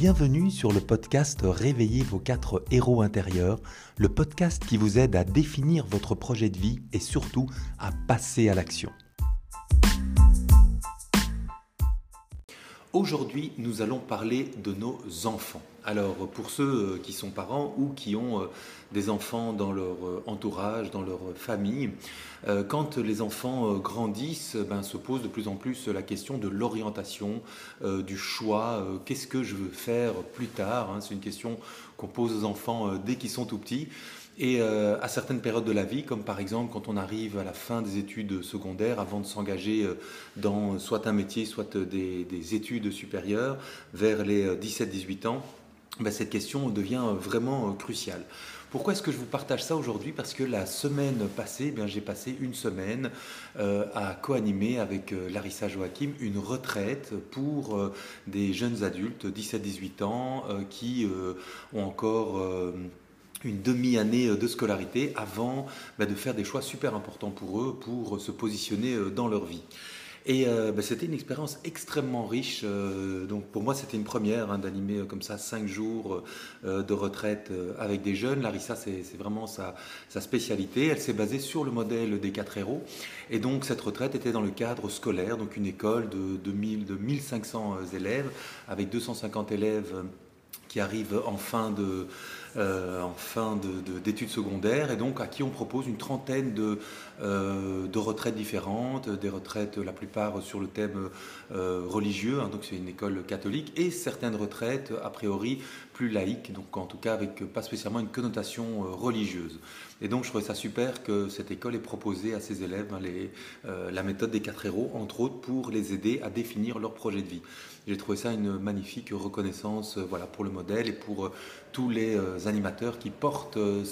Bienvenue sur le podcast Réveillez vos quatre héros intérieurs, le podcast qui vous aide à définir votre projet de vie et surtout à passer à l'action. Aujourd'hui, nous allons parler de nos enfants. Alors, pour ceux euh, qui sont parents ou qui ont euh, des enfants dans leur euh, entourage, dans leur famille, quand les enfants grandissent, ben, se pose de plus en plus la question de l'orientation, du choix, qu'est-ce que je veux faire plus tard. Hein. C'est une question qu'on pose aux enfants dès qu'ils sont tout petits. Et euh, à certaines périodes de la vie, comme par exemple quand on arrive à la fin des études secondaires, avant de s'engager euh, dans soit un métier, soit des, études supérieures, vers les 17-18 euh, ans, ben, cette question devient vraiment cruciale. Pourquoi est-ce que je vous partage ça aujourd'hui? Parce que la semaine passée, eh j'ai passé une semaine à co-animer avec Larissa Joachim une retraite pour des jeunes adultes, 17-18 ans, qui ont encore une demi-année euh, de scolarité avant bah, de faire des choix super importants pour eux, pour se positionner euh, dans leur vie. Et euh, bah, c'était une expérience extrêmement riche. donc pour moi, c'était une première hein, d'animer comme ça cinq jours de retraite avec des jeunes. Larissa, c'est vraiment sa, spécialité. Elle s'est basée sur le modèle des quatre héros. Et donc cette retraite était dans le cadre scolaire, donc une école de, de, 1000, de 1500 élèves, avec 250 élèves qui arrivent en fin de, euh, en fin d'études secondaires et donc à qui on propose une trentaine de, euh, retraites différentes, des retraites la plupart sur le thème euh, religieux, hein, donc c'est une école catholique, et certaines retraites a priori plus laïques, donc en tout cas avec pas spécialement une connotation religieuse. Et donc je trouvais ça super que cette école ait proposé à ses élèves hein, les, la méthode des quatre héros, entre autres pour les aider à définir leur projet de vie. J'ai trouvé ça une magnifique reconnaissance voilà, pour le modèle et pour tous les animateurs qui portent euh,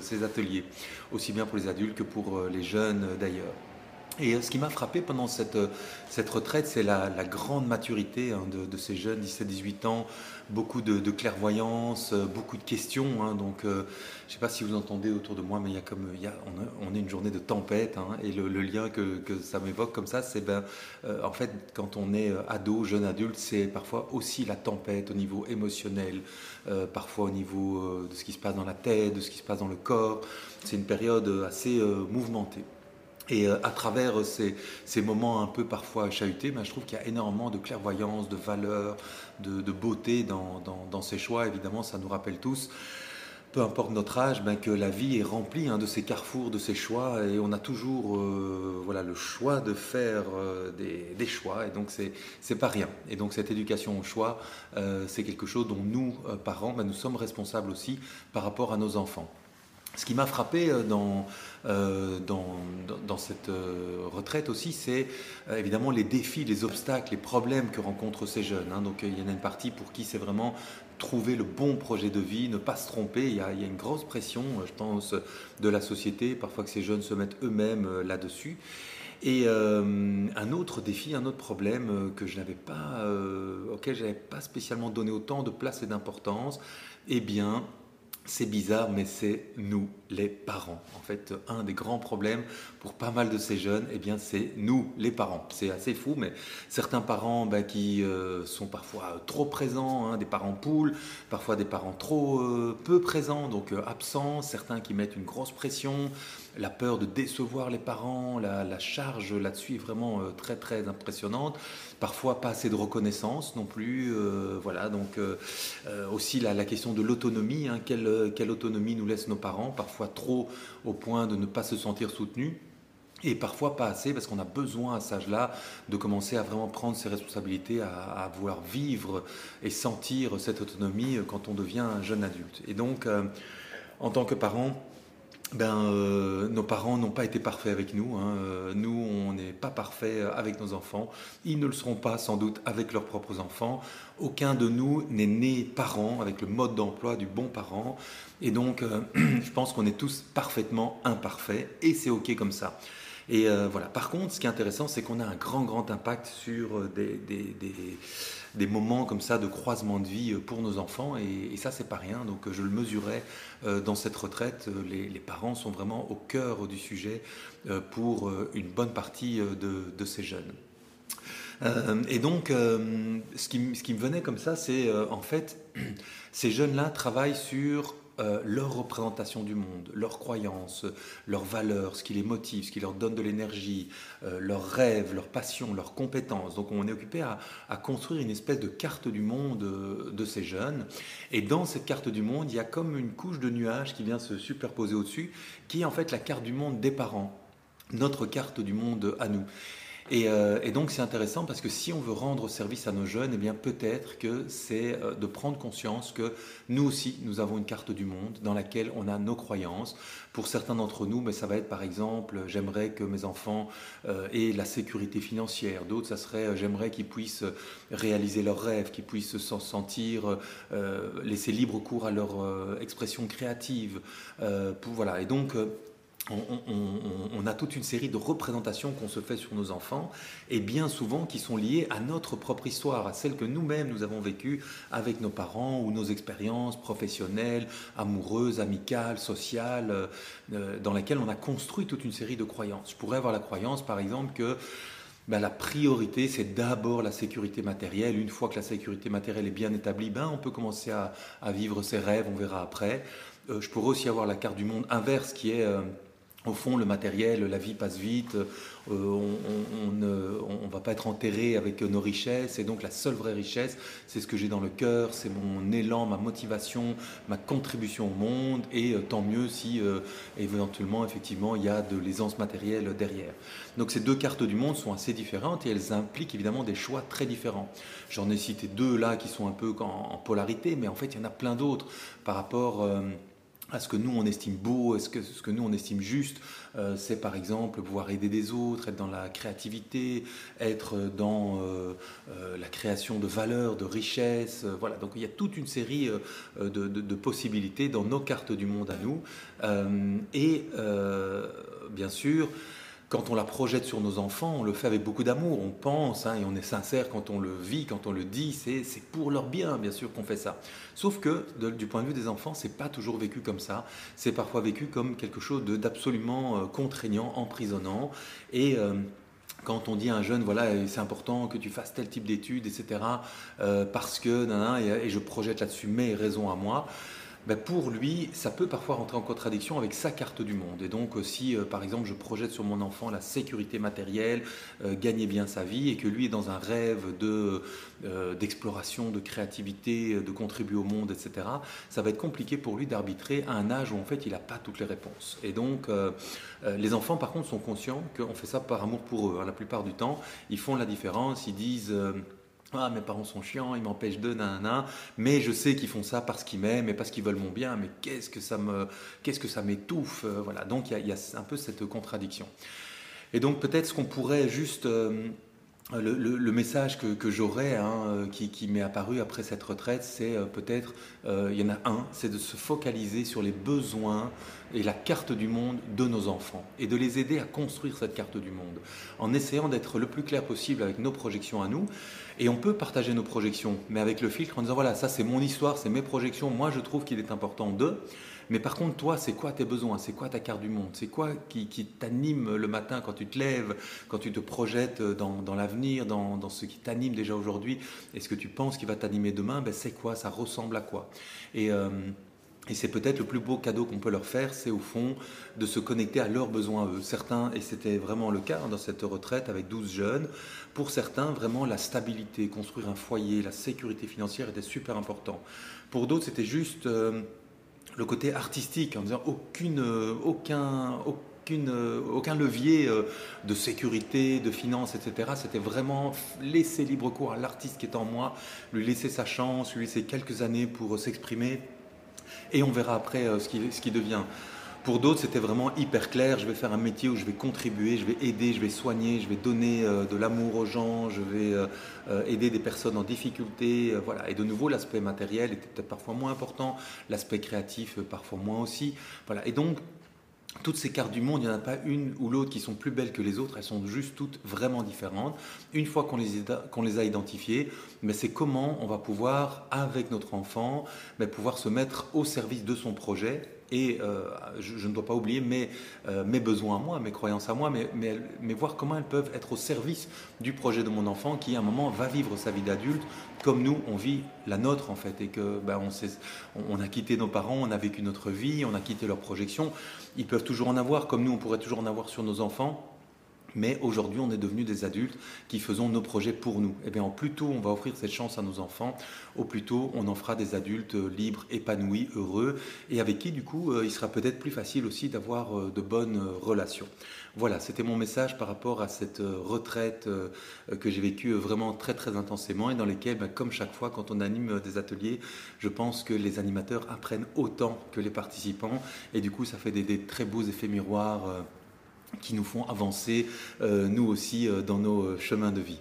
ces ateliers, aussi bien pour les adultes que pour euh, les jeunes euh, d'ailleurs. Et ce qui m'a frappé pendant cette, cette retraite, c'est la, grande maturité hein, de, ces jeunes, 17-18 ans, beaucoup de, clairvoyance, beaucoup de questions. Hein. donc, je ne sais pas si vous entendez autour de moi, mais il y a comme, il y a, on, est une journée de tempête. Hein. et le, lien que, ça m'évoque comme ça, c'est ben, en fait, quand on est ado, jeune adulte, c'est parfois aussi la tempête au niveau émotionnel, euh, parfois au niveau euh, de ce qui se passe dans la tête, de ce qui se passe dans le corps. C'est une période assez euh, mouvementée. Et à travers ces, ces, moments un peu parfois chahutés, ben, je trouve qu'il y a énormément de clairvoyance, de valeur, de, beauté dans, ces choix. Évidemment, ça nous rappelle tous peu importe notre âge, ben, que la vie est remplie hein, de ces carrefours, de ces choix, et on a toujours euh, voilà, le choix de faire euh, des, choix, et donc c'est, pas rien. Et donc cette éducation au choix, euh, c'est quelque chose dont nous, parents, ben, nous sommes responsables aussi par rapport à nos enfants. Ce qui m'a frappé dans, dans, dans, cette retraite aussi, c'est évidemment les défis, les obstacles, les problèmes que rencontrent ces jeunes. Hein. Donc il y en a une partie pour qui c'est vraiment trouver le bon projet de vie, ne pas se tromper. Il y a, une grosse pression, je pense, de la société, parfois que ces jeunes se mettent eux-mêmes euh, là-dessus. Et euh, un autre défi, un autre problème euh, que je n'avais pas, auquel je n'avais pas spécialement donné autant de place et d'importance, eh bien, c'est bizarre, mais c'est nous, les parents. En fait, un des grands problèmes pour pas mal de ces jeunes, eh bien, c'est nous, les parents. C'est assez fou, mais certains parents bah, qui euh, sont parfois trop présents, hein, des parents poules, parfois des parents trop euh, peu présents, donc euh, absents, certains qui mettent une grosse pression, la peur de décevoir les parents, la, charge là-dessus est vraiment très très impressionnante. Parfois pas assez de reconnaissance non plus. voilà, donc aussi la, question de l'autonomie. Hein, quelle, autonomie nous laissent nos parents? Parfois trop au point de ne pas se sentir soutenus et parfois pas assez parce qu'on a besoin à cet âge-là de commencer à vraiment prendre ses responsabilités, à, à, vouloir vivre et sentir cette autonomie quand on devient un jeune adulte. Et donc, euh, en tant que parent, ben, euh, nos parents n'ont pas été parfaits avec nous. Hein. Euh, nous, on n'est pas parfaits avec nos enfants. Ils ne le seront pas sans doute avec leurs propres enfants. Aucun de nous n'est né parent avec le mode d'emploi du bon parent. Et donc, je pense qu'on est tous parfaitement imparfaits et c'est OK comme ça. Et euh, voilà. Par contre, ce qui est intéressant, c'est qu'on a un grand, grand impact sur euh, des, des, des, moments comme ça de croisement de vie euh, pour nos enfants. Et, et ça, c'est pas rien. Donc, je le mesurais dans cette retraite. Les, les, parents sont vraiment au cœur du sujet pour une bonne partie de, de ces jeunes. et donc, ce qui, ce, qui, me venait comme ça, c'est en fait, ces jeunes-là travaillent sur euh, leur représentation du monde, leurs croyances, leurs valeurs, ce qui les motive, ce qui leur donne de l'énergie, euh, leurs rêves, leurs passions, leurs compétences. Donc on est occupé à, construire une espèce de carte du monde euh, de ces jeunes. Et dans cette carte du monde, il y a comme une couche de nuages qui vient se superposer au-dessus, qui est en fait la carte du monde des parents, notre carte du monde à nous. Euh, et, donc c'est intéressant parce que si on veut rendre service à nos jeunes, eh bien peut-être que c'est euh, de prendre conscience que nous aussi, nous avons une carte du monde dans laquelle on a nos croyances. Pour certains d'entre nous, mais ça va être par exemple, j'aimerais que mes enfants euh, aient la sécurité financière. D'autres, ça serait, j'aimerais qu'ils puissent réaliser leurs rêves, qu'ils puissent s'en sentir, laisser libre cours à leur expression créative. Pour, voilà. Et donc on, a toute une série de représentations qu'on se fait sur nos enfants, et bien souvent qui sont liées à notre propre histoire, à celle que nous-mêmes nous avons vécue avec nos parents ou nos expériences professionnelles, amoureuses, amicales, sociales, euh, euh, dans lesquelles on a construit toute une série de croyances. Je pourrais avoir la croyance, par exemple, que ben, la priorité, c'est d'abord la sécurité matérielle. Une fois que la sécurité matérielle est bien établie, ben, on peut commencer à, vivre ses rêves, on verra après. Euh, je pourrais aussi avoir la carte du monde inverse qui est au fond, le matériel, la vie passe vite, euh, on ne va pas être enterré avec nos richesses, et donc la seule vraie richesse, c'est ce que j'ai dans le cœur, c'est mon élan, ma motivation, ma contribution au monde, et euh, tant mieux si euh, éventuellement, effectivement, il y a de l'aisance matérielle derrière. Donc ces deux cartes du monde sont assez différentes et elles impliquent évidemment des choix très différents. J'en ai cité deux là qui sont un peu en, polarité, mais en fait, il y en a plein d'autres par rapport à ce que nous on estime beau, ce que, ce que nous on estime juste. Euh, c'est par exemple pouvoir aider des autres, être dans la créativité, être dans euh, euh, la création de valeurs, de richesses. voilà, donc il y a toute une série de, de, possibilités dans nos cartes du monde à nous. et bien sûr, quand on la projette sur nos enfants, on le fait avec beaucoup d'amour, on pense hein, et on est sincère quand on le vit, quand on le dit, c'est pour leur bien, bien sûr, qu'on fait ça. Sauf que du point de vue des enfants, c'est pas toujours vécu comme ça. C'est parfois vécu comme quelque chose d'absolument euh, contraignant, emprisonnant. Et euh, quand on dit à un jeune, voilà, c'est important que tu fasses tel type d'études, etc., euh, parce que, et, et je projette là-dessus mes raisons à moi, ben, pour lui, ça peut parfois rentrer en contradiction avec sa carte du monde. Et donc, si euh, par exemple je projette sur mon enfant la sécurité matérielle, euh, gagner bien sa vie, et que lui est dans un rêve de, euh, d'exploration, de créativité, de contribuer au monde, etc., ça va être compliqué pour lui d'arbitrer à un âge où en fait il n'a pas toutes les réponses. Et donc, les enfants par contre sont conscients qu'on fait ça par amour pour eux. Hein. La plupart du temps, ils font la différence, ils disent ah, mes parents sont chiants, ils m'empêchent de nan, mais je sais qu'ils font ça parce qu'ils m'aiment et parce qu'ils veulent mon bien, mais qu'est-ce que ça me, qu'est-ce que ça m'étouffe, euh, voilà. Donc il y, a un peu cette contradiction. Et donc peut-être ce qu'on pourrait juste euh, le, message que, j'aurais, hein, euh, qui, m'est apparu après cette retraite, c'est peut-être, il y en a un, c'est de se focaliser sur les besoins et la carte du monde de nos enfants et de les aider à construire cette carte du monde en essayant d'être le plus clair possible avec nos projections à nous. Et on peut partager nos projections, mais avec le filtre en disant voilà, ça c'est mon histoire, c'est mes projections, moi je trouve qu'il est important de. Mais par contre, toi, c'est quoi tes besoins? C'est quoi ta carte du monde? C'est quoi qui, t'anime le matin quand tu te lèves, quand tu te projettes dans, l'avenir, dans, ce qui t'anime déjà aujourd'hui? Et ce que tu penses qui va t'animer demain? Ben, C'est quoi? Ça ressemble à quoi? Et. Euh, et c'est peut-être le plus beau cadeau qu'on peut leur faire, c'est au fond de se connecter à leurs besoins eux. Certains, et c'était vraiment le cas dans cette retraite avec 12 jeunes, pour certains, vraiment la stabilité, construire un foyer, la sécurité financière était super important. Pour d'autres, c'était juste euh, le côté artistique, en disant aucune, euh, aucun, aucune, euh, aucun levier de sécurité, de finance, etc. C'était vraiment laisser libre cours à l'artiste qui est en moi, lui laisser sa chance, lui laisser quelques années pour s'exprimer et on verra après euh, ce qui, ce qui devient. Pour d'autres, c'était vraiment hyper clair. Je vais faire un métier où je vais contribuer, je vais aider, je vais soigner, je vais donner euh, de l'amour aux gens, je vais euh, aider des personnes en difficulté. voilà. Et de nouveau, l'aspect matériel était peut-être parfois moins important, l'aspect créatif parfois moins aussi. Voilà. Et donc, toutes ces cartes du monde, il n'y en a pas une ou l'autre qui sont plus belles que les autres, elles sont juste toutes vraiment différentes. Une fois qu'on les, a identifiées, mais c'est comment on va pouvoir, avec notre enfant, pouvoir se mettre au service de son projet et euh, je, ne dois pas oublier mes, euh, mes besoins à moi, mes croyances à moi, mais, voir comment elles peuvent être au service du projet de mon enfant qui à un moment va vivre sa vie d'adulte comme nous on vit la nôtre en fait et que ben, on, on, a quitté nos parents, on a vécu notre vie, on a quitté leurs projections. Ils peuvent toujours en avoir comme nous on pourrait toujours en avoir sur nos enfants. Mais aujourd'hui, on est devenus des adultes qui faisons nos projets pour nous. Et eh bien, plus tôt on va offrir cette chance à nos enfants, au plus tôt on en fera des adultes libres, épanouis, heureux, et avec qui, du coup, euh, il sera peut-être plus facile aussi d'avoir euh, de bonnes euh, relations. Voilà, c'était mon message par rapport à cette retraite que j'ai vécue vraiment très très intensément et dans lesquelles, ben, comme chaque fois quand on anime des ateliers, je pense que les animateurs apprennent autant que les participants et du coup ça fait des très beaux effets miroirs qui nous font avancer, euh, nous aussi, euh, dans nos euh, chemins de vie.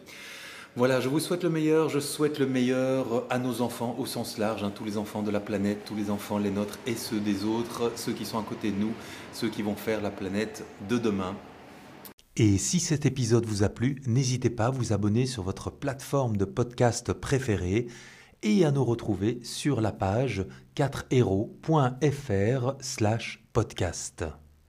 Voilà, je vous souhaite le meilleur, je souhaite le meilleur à nos enfants au sens large, hein, tous les enfants de la planète, tous les enfants, les nôtres et ceux des autres, ceux qui sont à côté de nous, ceux qui vont faire la planète de demain. Et si cet épisode vous a plu, n'hésitez pas à vous abonner sur votre plateforme de podcast préférée et à nous retrouver sur la page 4héros.fr slash podcast.